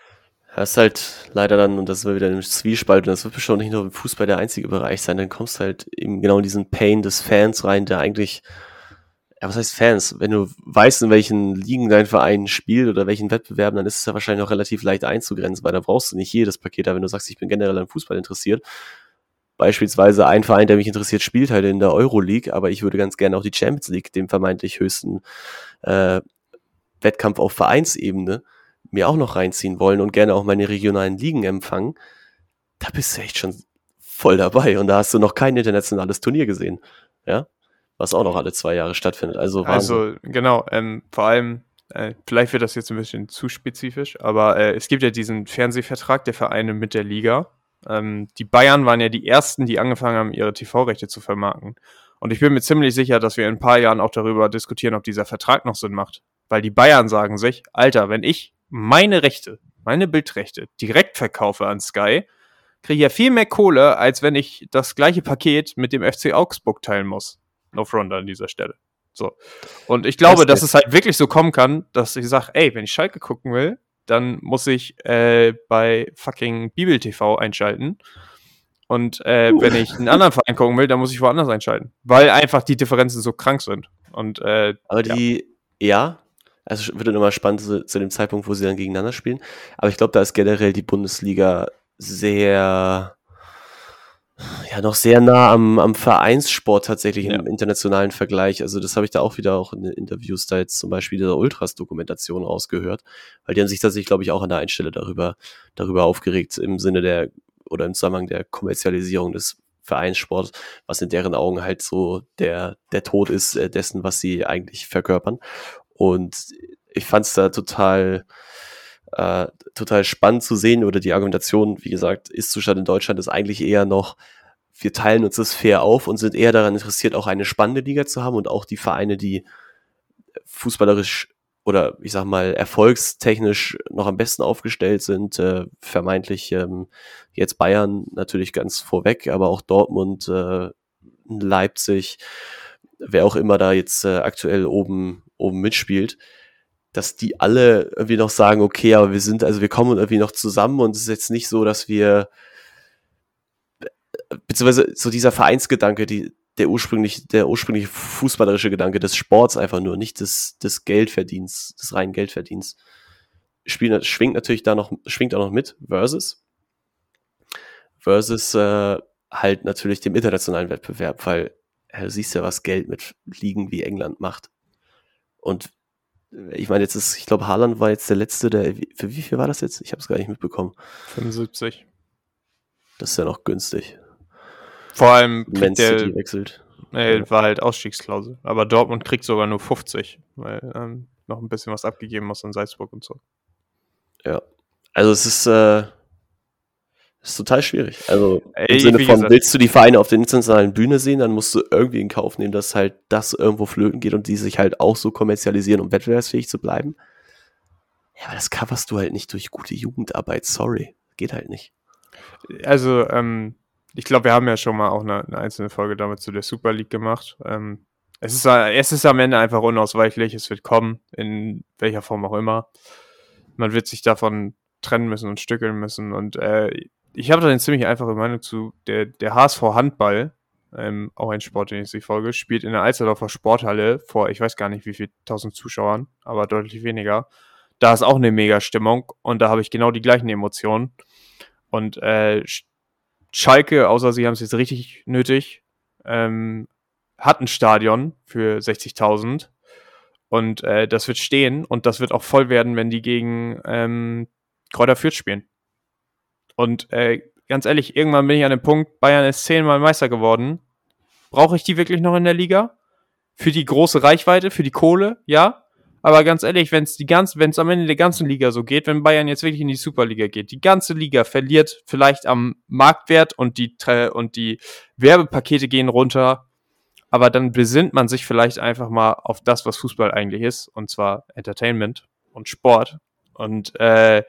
Speaker 2: Das ist halt leider dann, und das ist wieder ein Zwiespalt, und das wird bestimmt nicht nur im Fußball der einzige Bereich sein, dann kommst du halt eben genau in diesen Pain des Fans rein, der eigentlich, ja, was heißt Fans? Wenn du weißt, in welchen Ligen dein Verein spielt oder welchen Wettbewerben, dann ist es ja wahrscheinlich auch relativ leicht einzugrenzen, weil da brauchst du nicht jedes Paket, aber wenn du sagst, ich bin generell an Fußball interessiert, beispielsweise ein Verein, der mich interessiert, spielt halt in der Euroleague, aber ich würde ganz gerne auch die Champions League, dem vermeintlich höchsten äh, Wettkampf auf Vereinsebene, mir auch noch reinziehen wollen und gerne auch meine regionalen Ligen empfangen, da bist du echt schon voll dabei. Und da hast du noch kein internationales Turnier gesehen. Ja. Was auch noch alle zwei Jahre stattfindet. Also, Wahnsinn.
Speaker 1: Also, genau, ähm, vor allem, äh, vielleicht wird das jetzt ein bisschen zu spezifisch, aber äh, es gibt ja diesen Fernsehvertrag der Vereine mit der Liga. Ähm, die Bayern waren ja die ersten, die angefangen haben, ihre TV-Rechte zu vermarkten. Und ich bin mir ziemlich sicher, dass wir in ein paar Jahren auch darüber diskutieren, ob dieser Vertrag noch Sinn macht. Weil die Bayern sagen sich, Alter, wenn ich meine Rechte, meine Bildrechte direkt verkaufe an Sky, kriege ich ja viel mehr Kohle, als wenn ich das gleiche Paket mit dem FC Augsburg teilen muss. No front an dieser Stelle. So. Und ich glaube,
Speaker 2: Das
Speaker 1: dass es halt wirklich so kommen kann, dass ich sage, ey, wenn ich Schalke gucken will, dann muss ich äh, bei fucking Bibel TV einschalten. Und äh,
Speaker 2: Uh.
Speaker 1: wenn ich einen anderen Verein gucken will, dann muss ich woanders einschalten. Weil einfach die Differenzen so krank sind. Und äh,
Speaker 2: Aber die, ja, also wird dann immer spannend zu, zu dem Zeitpunkt, wo sie dann gegeneinander spielen. Aber ich glaube, da ist generell die Bundesliga sehr, ja, noch sehr nah am, am Vereinssport tatsächlich
Speaker 1: Ja.
Speaker 2: im internationalen Vergleich. Also das habe ich da auch wieder auch in den Interviews da jetzt zum Beispiel dieser Ultras-Dokumentation rausgehört, weil die haben sich tatsächlich, glaube ich, auch an der einen Stelle darüber, darüber aufgeregt im Sinne der, oder im Zusammenhang der Kommerzialisierung des Vereinssports, was in deren Augen halt so der, der Tod ist äh, dessen, was sie eigentlich verkörpern. Und ich fand es da total, äh, total spannend zu sehen oder die Argumentation, wie gesagt, ist Zustand in Deutschland ist eigentlich eher noch wir teilen uns das fair auf und sind eher daran interessiert, auch eine spannende Liga zu haben und auch die Vereine, die fußballerisch oder ich sag mal erfolgstechnisch noch am besten aufgestellt sind, äh, vermeintlich ähm, jetzt Bayern natürlich ganz vorweg, aber auch Dortmund, äh, Leipzig, wer auch immer da jetzt äh, aktuell oben oben mitspielt, dass die alle irgendwie noch sagen, okay, aber wir sind, also wir kommen irgendwie noch zusammen und es ist jetzt nicht so, dass wir beziehungsweise so dieser Vereinsgedanke, die, der ursprünglich, der ursprüngliche fußballerische Gedanke des Sports einfach nur, nicht des, des Geldverdienst, des reinen Geldverdienst. Spiel, schwingt natürlich da noch, schwingt auch noch mit, versus. Versus äh, halt natürlich dem internationalen Wettbewerb, weil du siehst ja, was Geld mit Ligen wie England macht. Und ich meine, jetzt ist, ich glaube, Haaland war jetzt der letzte, der, für wie viel war das jetzt? Ich habe es gar nicht mitbekommen.
Speaker 1: 75.
Speaker 2: Das ist ja noch günstig.
Speaker 1: Vor allem der,
Speaker 2: City wechselt.
Speaker 1: äh, war halt Ausstiegsklausel. Aber Dortmund kriegt sogar nur 50, weil ähm, noch ein bisschen was abgegeben muss an Salzburg und so.
Speaker 2: Ja. Also es ist, äh, ist total schwierig. Also
Speaker 1: Ey,
Speaker 2: im Sinne von,
Speaker 1: gesagt-
Speaker 2: willst du die Vereine auf der internationalen Bühne sehen, dann musst du irgendwie in Kauf nehmen, dass halt das irgendwo flöten geht und die sich halt auch so kommerzialisieren, um wettbewerbsfähig zu bleiben. Ja, aber das coverst du halt nicht durch gute Jugendarbeit, sorry. Geht halt nicht.
Speaker 1: Also, ähm, ich glaube, wir haben ja schon mal auch eine, eine einzelne Folge damit zu der Super League gemacht. Ähm, es, ist, es ist am Ende einfach unausweichlich, es wird kommen, in welcher Form auch immer. Man wird sich davon trennen müssen und stückeln müssen. Und äh, ich habe da eine ziemlich einfache Meinung zu. Der, der HSV Handball, ähm, auch ein Sport, den ich sich folge, spielt in der Alsterdorfer Sporthalle vor, ich weiß gar nicht wie viel tausend Zuschauern, aber deutlich weniger. Da ist auch eine mega Stimmung und da habe ich genau die gleichen Emotionen. Und äh, Sch- Schalke, außer sie haben es jetzt richtig nötig, ähm, hat ein Stadion für 60.000 und äh, das wird stehen und das wird auch voll werden, wenn die gegen ähm, Kräuter Fürth spielen. Und äh, ganz ehrlich, irgendwann bin ich an dem Punkt, Bayern ist zehnmal Meister geworden. Brauche ich die wirklich noch in der Liga? Für die große Reichweite, für die Kohle, ja. Aber ganz ehrlich, wenn es wenn es am Ende der ganzen Liga so geht, wenn Bayern jetzt wirklich in die Superliga geht, die ganze Liga verliert vielleicht am Marktwert und die und die Werbepakete gehen runter, aber dann besinnt man sich vielleicht einfach mal auf das, was Fußball eigentlich ist, und zwar Entertainment und Sport und äh,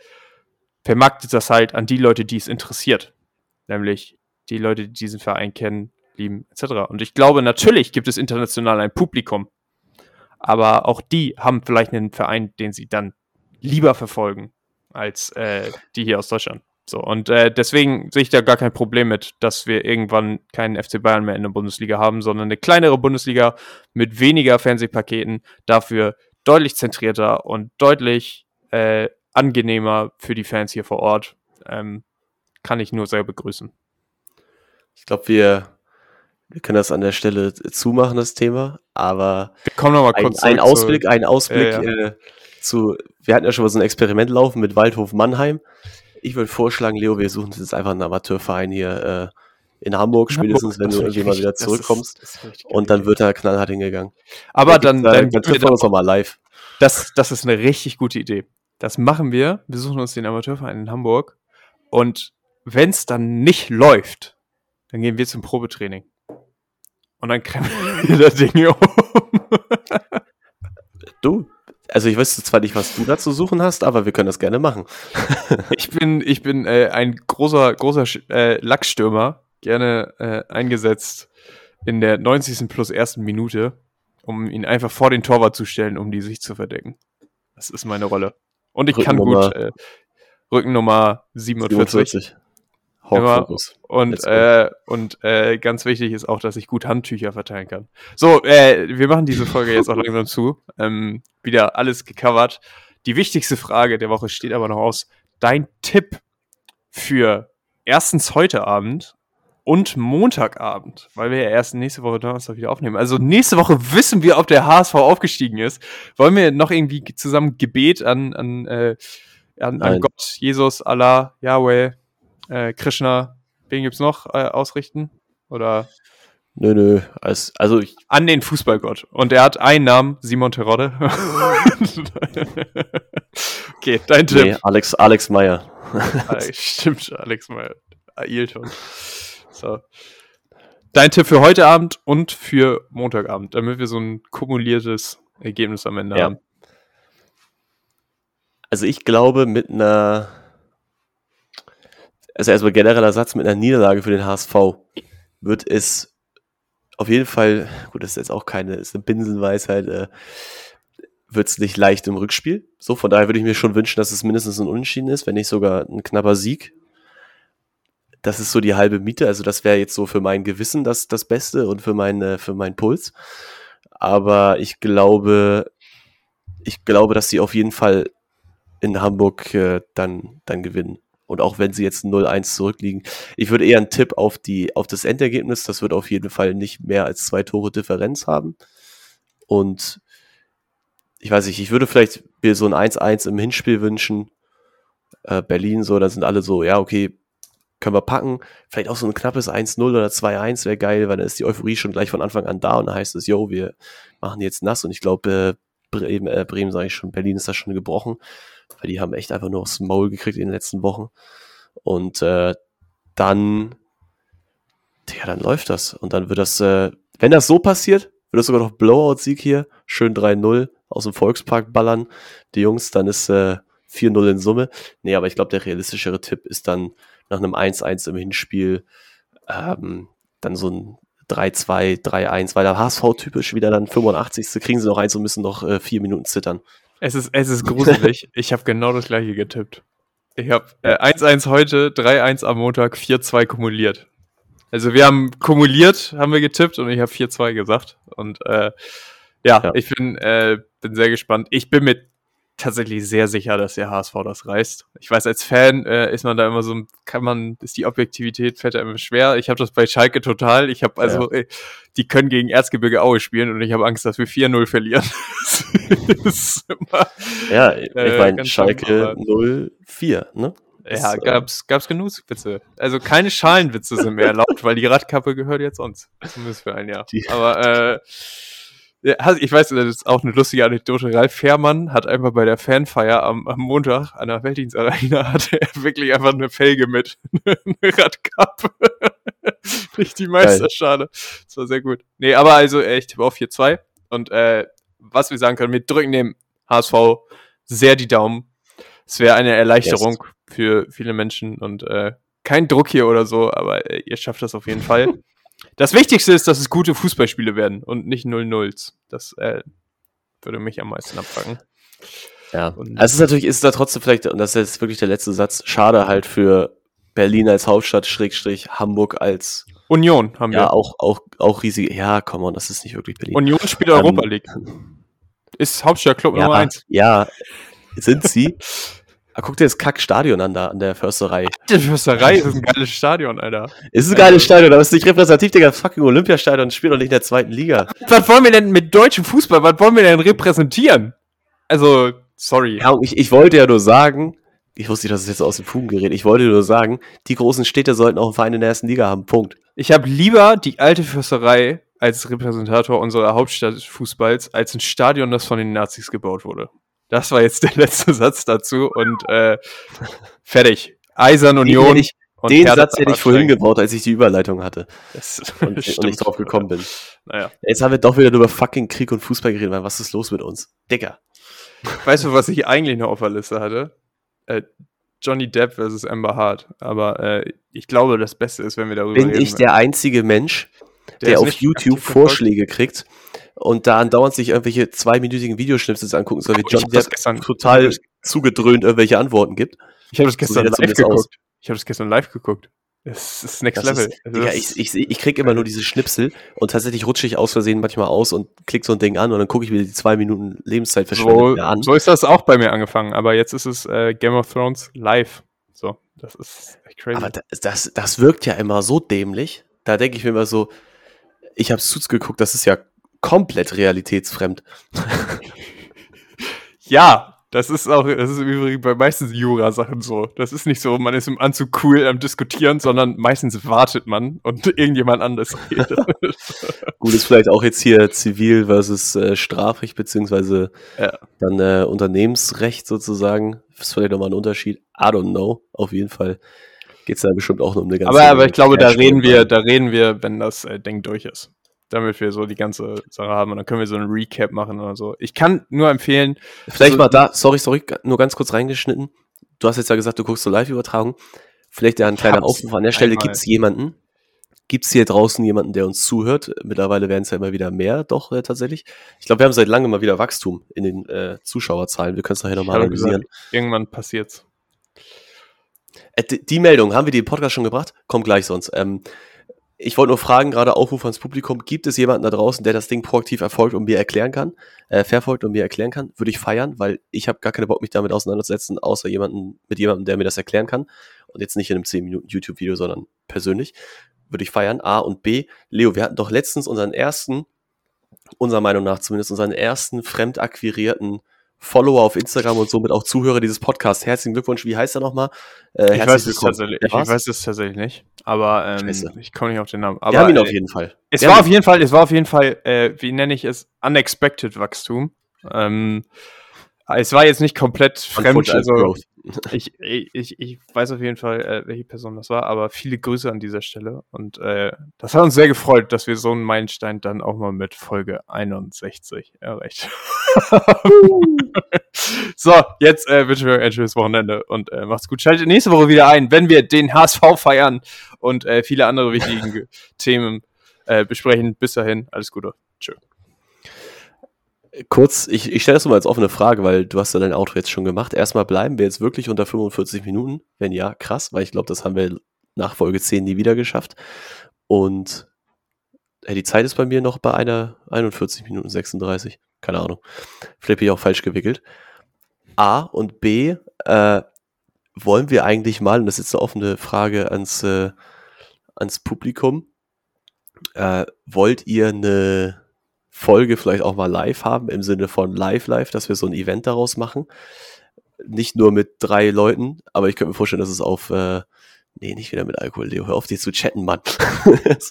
Speaker 1: vermarktet das halt an die Leute, die es interessiert, nämlich die Leute, die diesen Verein kennen, lieben etc. Und ich glaube, natürlich gibt es international ein Publikum, aber auch die haben vielleicht einen Verein, den sie dann lieber verfolgen als äh, die hier aus Deutschland. So, und äh, deswegen sehe ich da gar kein Problem mit, dass wir irgendwann keinen FC Bayern mehr in der Bundesliga haben, sondern eine kleinere Bundesliga mit weniger Fernsehpaketen, dafür deutlich zentrierter und deutlich äh, angenehmer für die Fans hier vor Ort. Ähm, kann ich nur sehr begrüßen.
Speaker 2: Ich glaube, wir, wir können das an der Stelle zumachen, das Thema, aber
Speaker 1: Wir kommen nochmal
Speaker 2: ein,
Speaker 1: kurz
Speaker 2: ein Ausblick, ein Ausblick
Speaker 1: Ja,
Speaker 2: Äh, zu, wir hatten ja schon mal so ein Experiment laufen mit Waldhof Mannheim. Ich würde vorschlagen, Leo, wir suchen uns jetzt einfach einen Amateurverein hier äh, in Hamburg, spätestens wenn
Speaker 1: Das
Speaker 2: du mal wieder
Speaker 1: richtig- das ist-
Speaker 2: zurückkommst.
Speaker 1: das ist
Speaker 2: Und dann wird da knallhart hingegangen.
Speaker 1: Aber dann,
Speaker 2: dann,
Speaker 1: dann,
Speaker 2: dann treffen wir uns nochmal live.
Speaker 1: das, das ist eine richtig gute Idee. Das machen wir. Wir suchen uns den Amateurverein in Hamburg. Und wenn es dann nicht läuft, dann gehen wir zum Probetraining. Und dann krempeln *laughs* wir das Ding um.
Speaker 2: Du, also ich weiß zwar nicht, was du da zu suchen hast, aber wir können das gerne machen. *laughs*
Speaker 1: Ich bin, ich bin äh, ein großer, großer äh, Lackstürmer, gerne äh, eingesetzt in der 90. plus ersten Minute, um ihn einfach vor den Torwart zu stellen, um die sich zu verdecken. Das ist meine Rolle. Und ich kann gut
Speaker 2: Rückennummer-
Speaker 1: äh, Rückennummer 47.
Speaker 2: 47.
Speaker 1: Immer. Und, äh, und äh, ganz wichtig ist auch, dass ich gut Handtücher verteilen kann. So, äh, wir machen diese Folge jetzt auch langsam zu. Ähm, wieder alles gecovert. Die wichtigste Frage der Woche steht aber noch aus. Dein Tipp für erstens heute Abend und Montagabend, weil wir ja erst nächste Woche Donnerstag wieder aufnehmen. Also nächste Woche wissen wir, ob der HSV aufgestiegen ist. Wollen wir noch irgendwie zusammen Gebet an, an, äh, an, an. Gott, Jesus, Allah, Yahweh, äh, Krishna, wen gibt's noch äh, ausrichten? Oder
Speaker 2: Nö, nö. Also, also ich,
Speaker 1: an den Fußballgott. Und er hat einen Namen, Simon Terodde. *laughs* okay, dein Tipp.
Speaker 2: nee, Alex, Alex Meyer.
Speaker 1: Stimmt, Alex mal. Ailton. So. dein Tipp für heute Abend und für Montagabend, damit wir so ein kumuliertes Ergebnis am Ende
Speaker 2: Ja.
Speaker 1: haben.
Speaker 2: Also ich glaube mit einer, also erstmal genereller Satz, mit einer Niederlage für den HSV wird es auf jeden Fall, gut, das ist jetzt auch keine, ist eine Binsenweisheit, äh, wird es nicht leicht im Rückspiel. So, von daher würde ich mir schon wünschen, dass es mindestens ein Unentschieden ist, wenn nicht sogar ein knapper Sieg. Das ist so die halbe Miete, also das wäre jetzt so für mein Gewissen das, das Beste und für, meine, für meinen Puls. Aber ich glaube, ich glaube, dass sie auf jeden Fall in Hamburg äh, dann, dann gewinnen. Und auch wenn sie jetzt 0-1 zurückliegen. Ich würde eher einen Tipp auf, die, auf das Endergebnis. Das wird auf jeden Fall nicht mehr als zwei Tore Differenz haben. Und ich weiß nicht, ich würde vielleicht mir so ein 1-1 im Hinspiel wünschen. Äh, Berlin so, da sind alle so, ja, okay, können wir packen. Vielleicht auch so ein knappes 1-0 oder 2-1 wäre geil, weil dann ist die Euphorie schon gleich von Anfang an da und dann heißt es, yo, wir machen jetzt nass. Und ich glaube, äh, Bremen, äh, Bremen sage ich schon, Berlin ist da schon gebrochen, weil die haben echt einfach nur aufs Maul gekriegt in den letzten Wochen. Und äh, dann, ja, dann läuft das. Und dann wird das, äh, wenn das so passiert, wird das sogar noch Blowout-Sieg hier, schön 3-0 aus dem Volkspark ballern. Die Jungs, dann ist äh, 4-0 in Summe. Nee, aber ich glaube, der realistischere Tipp ist dann nach einem 1-1 im Hinspiel ähm, dann so ein 3-2, 3-1, weil der HSV typisch wieder dann 85. kriegen sie noch eins und müssen noch äh, vier Minuten zittern.
Speaker 1: Es ist, es ist *laughs* gruselig. ich habe genau das gleiche getippt. Ich habe äh, 1-1 heute, 3-1 am Montag, 4-2 kumuliert. Also wir haben kumuliert, haben wir getippt und ich habe 4-2 gesagt. Und äh, ja,
Speaker 2: Ja.
Speaker 1: ich bin, äh, bin sehr gespannt. Ich bin mir tatsächlich sehr sicher, dass der HSV das reißt. Ich weiß, als Fan äh, ist man da immer so, kann man, ist die Objektivität fällt einem schwer. Ich habe das bei Schalke total. Ich habe also, äh, die können gegen Erzgebirge Aue spielen und ich habe Angst, dass wir 4-0 verlieren. *laughs* immer,
Speaker 2: Ja, ich
Speaker 1: Äh,
Speaker 2: meine, Schalke
Speaker 1: aber-
Speaker 2: 0-4, ne?
Speaker 1: ja,
Speaker 2: Das, äh,
Speaker 1: gab's, gab's genug Witze. Also keine Schalenwitze sind mehr erlaubt, weil die Radkappe gehört jetzt uns. Zumindest für ein Jahr.
Speaker 2: Die-
Speaker 1: Aber äh, ja, ich weiß, das ist auch eine lustige Anekdote. Ralf Fährmann hat einfach bei der Fanfeier am, am Montag an der Weltdienstarena *laughs* hatte er wirklich einfach eine Felge mit. *laughs* eine Radkappe. *laughs* Nicht die Meisterschale. Das war sehr gut. Nee, aber also äh, ich tippe auf 4-2. Und äh, was wir sagen können, wir drücken dem HSV sehr die Daumen. Es wäre eine Erleichterung für viele Menschen und äh, kein Druck hier oder so, aber äh, ihr schafft das auf jeden Fall. Das Wichtigste ist, dass es gute Fußballspiele werden und nicht 0-0s. Das äh, würde mich am meisten abfangen.
Speaker 2: Ja.
Speaker 1: Und-
Speaker 2: Also es ist natürlich, ist da trotzdem vielleicht, und das ist jetzt wirklich der letzte Satz, schade halt für Berlin als Hauptstadt, Schrägstrich, Hamburg als,
Speaker 1: Union haben
Speaker 2: ja,
Speaker 1: wir.
Speaker 2: auch, auch, auch riesig, ja, komm on, das ist nicht wirklich Berlin.
Speaker 1: Union spielt
Speaker 2: Ähm,
Speaker 1: Europa League. Ist Hauptstadtclub
Speaker 2: ja,
Speaker 1: Nummer 1.
Speaker 2: ja, sind sie. *laughs* Ah, guck dir das Kackstadion an da, an der Försterei. *laughs*
Speaker 1: Die Fürsterei ist ein geiles Stadion, Alter.
Speaker 2: Es ist ein
Speaker 1: Also-
Speaker 2: geiles Stadion, aber es ist nicht repräsentativ, Digga. Fucking Olympiastadion spielt doch nicht in der zweiten Liga.
Speaker 1: Was wollen wir denn mit deutschem Fußball, was wollen wir denn repräsentieren? Also, sorry.
Speaker 2: Ja, ich, ich wollte ja nur sagen, ich wusste nicht, dass es jetzt aus dem Fugen gerät, ich wollte nur sagen, die großen Städte sollten auch einen Verein in der ersten Liga haben. Punkt.
Speaker 1: Ich habe lieber die alte Fürsterei als Repräsentator unserer Hauptstadt Fußballs als ein Stadion, das von den Nazis gebaut wurde. Das war jetzt der *laughs* letzte Satz dazu und äh, fertig. Eisern Union.
Speaker 2: hätte ich-
Speaker 1: und
Speaker 2: Den Satz hätte ich vorhin gebaut, als ich die Überleitung hatte
Speaker 1: Das *laughs*
Speaker 2: und, und nicht drauf gekommen bin.
Speaker 1: Naja.
Speaker 2: Jetzt haben wir doch wieder über fucking Krieg und Fußball geredet, Mann. Was ist los mit uns? Digga.
Speaker 1: Weißt du, was ich eigentlich noch auf der Liste hatte? Äh, Johnny Depp versus Amber Hart. Aber äh, ich glaube, das Beste ist, wenn wir darüber
Speaker 2: Bin
Speaker 1: reden.
Speaker 2: ich der einzige Mensch, der,
Speaker 1: es
Speaker 2: auf YouTube. Vorschläge kriegt und da andauernd sich irgendwelche zweiminütigen Videoschnipsels angucken soll, wie John Depp
Speaker 1: gestern-
Speaker 2: total zugedröhnt irgendwelche Antworten gibt.
Speaker 1: Ich habe das
Speaker 2: So
Speaker 1: gestern
Speaker 2: das
Speaker 1: live
Speaker 2: aus.
Speaker 1: geguckt. Ich habe das gestern live geguckt. Es ist Next
Speaker 2: Das
Speaker 1: Level.
Speaker 2: ist,
Speaker 1: Also
Speaker 2: Digga, ich, ich, ich krieg immer nur diese Schnipsel und tatsächlich rutsche ich aus Versehen manchmal aus und klick so ein Ding an und dann gucke ich mir die zwei Minuten Lebenszeit
Speaker 1: so,
Speaker 2: an.
Speaker 1: so ist das auch bei mir angefangen, aber jetzt ist es äh, Game of Thrones live. So, das ist echt crazy.
Speaker 2: Aber das, das, das wirkt ja immer so dämlich. Da denke ich mir immer so, ich habe Suits geguckt, das ist ja komplett realitätsfremd. *laughs*
Speaker 1: ja, das ist auch, das ist übrigens bei meistens Jura-Sachen so. Das ist nicht so, man ist im Anzug cool am Diskutieren, sondern meistens wartet man und *laughs* irgendjemand anders redet. *laughs*
Speaker 2: Gut, ist vielleicht auch jetzt hier Zivil versus äh, Strafrecht, beziehungsweise
Speaker 1: Ja.
Speaker 2: dann äh, Unternehmensrecht sozusagen. Das ist vielleicht nochmal ein Unterschied. I don't know. Auf jeden Fall geht es ja bestimmt auch nur um eine
Speaker 1: ganze. Aber, aber ich glaube, da reden wir, da reden wir, wenn das äh, Ding durch ist. Damit wir so die ganze Sache haben und dann können wir so einen Recap machen oder so. Ich kann nur empfehlen.
Speaker 2: Vielleicht also, mal da, sorry, sorry, nur ganz kurz reingeschnitten. Du hast jetzt ja gesagt, du guckst so Live-Übertragung. Vielleicht ja ein kleiner Aufruf an der Stelle. Gibt es jemanden, Gibt es hier draußen jemanden, der uns zuhört? Mittlerweile werden es ja immer wieder mehr, doch äh, tatsächlich. Ich glaube, wir haben seit langem mal wieder Wachstum in den äh, Zuschauerzahlen. Wir können es nachher nochmal analysieren. Gesagt,
Speaker 1: irgendwann passiert's.
Speaker 2: Äh, die Meldung, haben wir die im Podcast schon gebracht? Kommt gleich sonst. Ähm, ich wollte nur fragen, gerade Aufruf ans Publikum, gibt es jemanden da draußen, der das Ding proaktiv erfolgt und mir erklären kann, äh, verfolgt und mir erklären kann? Würde ich feiern, weil ich habe gar keine Bock, mich damit auseinanderzusetzen, außer jemanden, mit jemandem, der mir das erklären kann. Und jetzt nicht in einem 10 Minuten YouTube-Video, sondern persönlich würde ich feiern. A und B, Leo, wir hatten doch letztens unseren ersten, unserer Meinung nach zumindest, unseren ersten fremd akquirierten Follower auf Instagram und somit auch Zuhörer dieses Podcasts. Herzlichen Glückwunsch. Wie heißt er nochmal?
Speaker 1: Äh, ich, weiß es tatsächlich, ich weiß es tatsächlich nicht, aber ähm, ich komme nicht auf den Namen. Aber,
Speaker 2: wir haben ihn auf äh, jeden Fall.
Speaker 1: Es war auf jeden Fall, es war auf jeden Fall, äh, wie nenne ich es, unexpected Wachstum. Ähm, es war jetzt nicht komplett fremd, also *laughs* ich, ich, ich weiß auf jeden Fall, äh, welche Person das war, aber viele Grüße an dieser Stelle. Und äh, das hat uns sehr gefreut, dass wir so einen Meilenstein dann auch mal mit Folge 61 erreicht haben. *laughs* *laughs* so, jetzt äh, wünschen wir euch ein schönes Wochenende und äh, macht's gut. Schaltet nächste Woche wieder ein, wenn wir den HSV feiern und äh, viele andere wichtige Themen äh, besprechen. Bis dahin, alles Gute. Tschö
Speaker 2: kurz, ich, ich stelle das mal als offene Frage, weil du hast ja dein Auto jetzt schon gemacht. Erstmal bleiben wir jetzt wirklich unter 45 Minuten? Wenn ja, krass, weil ich glaube, das haben wir nach Folge 10 nie wieder geschafft. Und die Zeit ist bei mir noch bei einer 41 Minuten 36. Keine Ahnung. Ich auch falsch gewickelt. A und B, äh, wollen wir eigentlich mal, und das ist jetzt eine offene Frage ans, äh, ans Publikum, äh, wollt ihr eine Folge vielleicht auch mal live haben, im Sinne von live live, dass wir so ein Event daraus machen. Nicht nur mit drei Leuten, aber ich könnte mir vorstellen, dass es auf, äh, nee, nicht wieder mit Alkohol, Leo, hör auf, dir zu chatten, Mann. *laughs*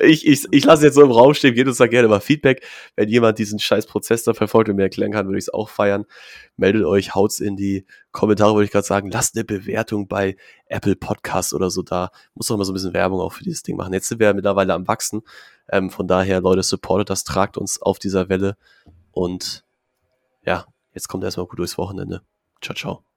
Speaker 2: ich, ich, ich lasse jetzt so im Raum stehen, gebt uns da gerne mal Feedback. Wenn jemand diesen scheiß Prozess da verfolgt und mir erklären kann, würde ich es auch feiern. Meldet euch, haut's in die Kommentare, würde ich gerade sagen. Lasst eine Bewertung bei Apple Podcast oder so da. Muss doch mal so ein bisschen Werbung auch für dieses Ding machen. Jetzt sind wir ja mittlerweile am Wachsen. Ähm, von daher, Leute, supportet das, tragt uns auf dieser Welle. Und ja, jetzt kommt erstmal gut durchs Wochenende. Ciao, ciao.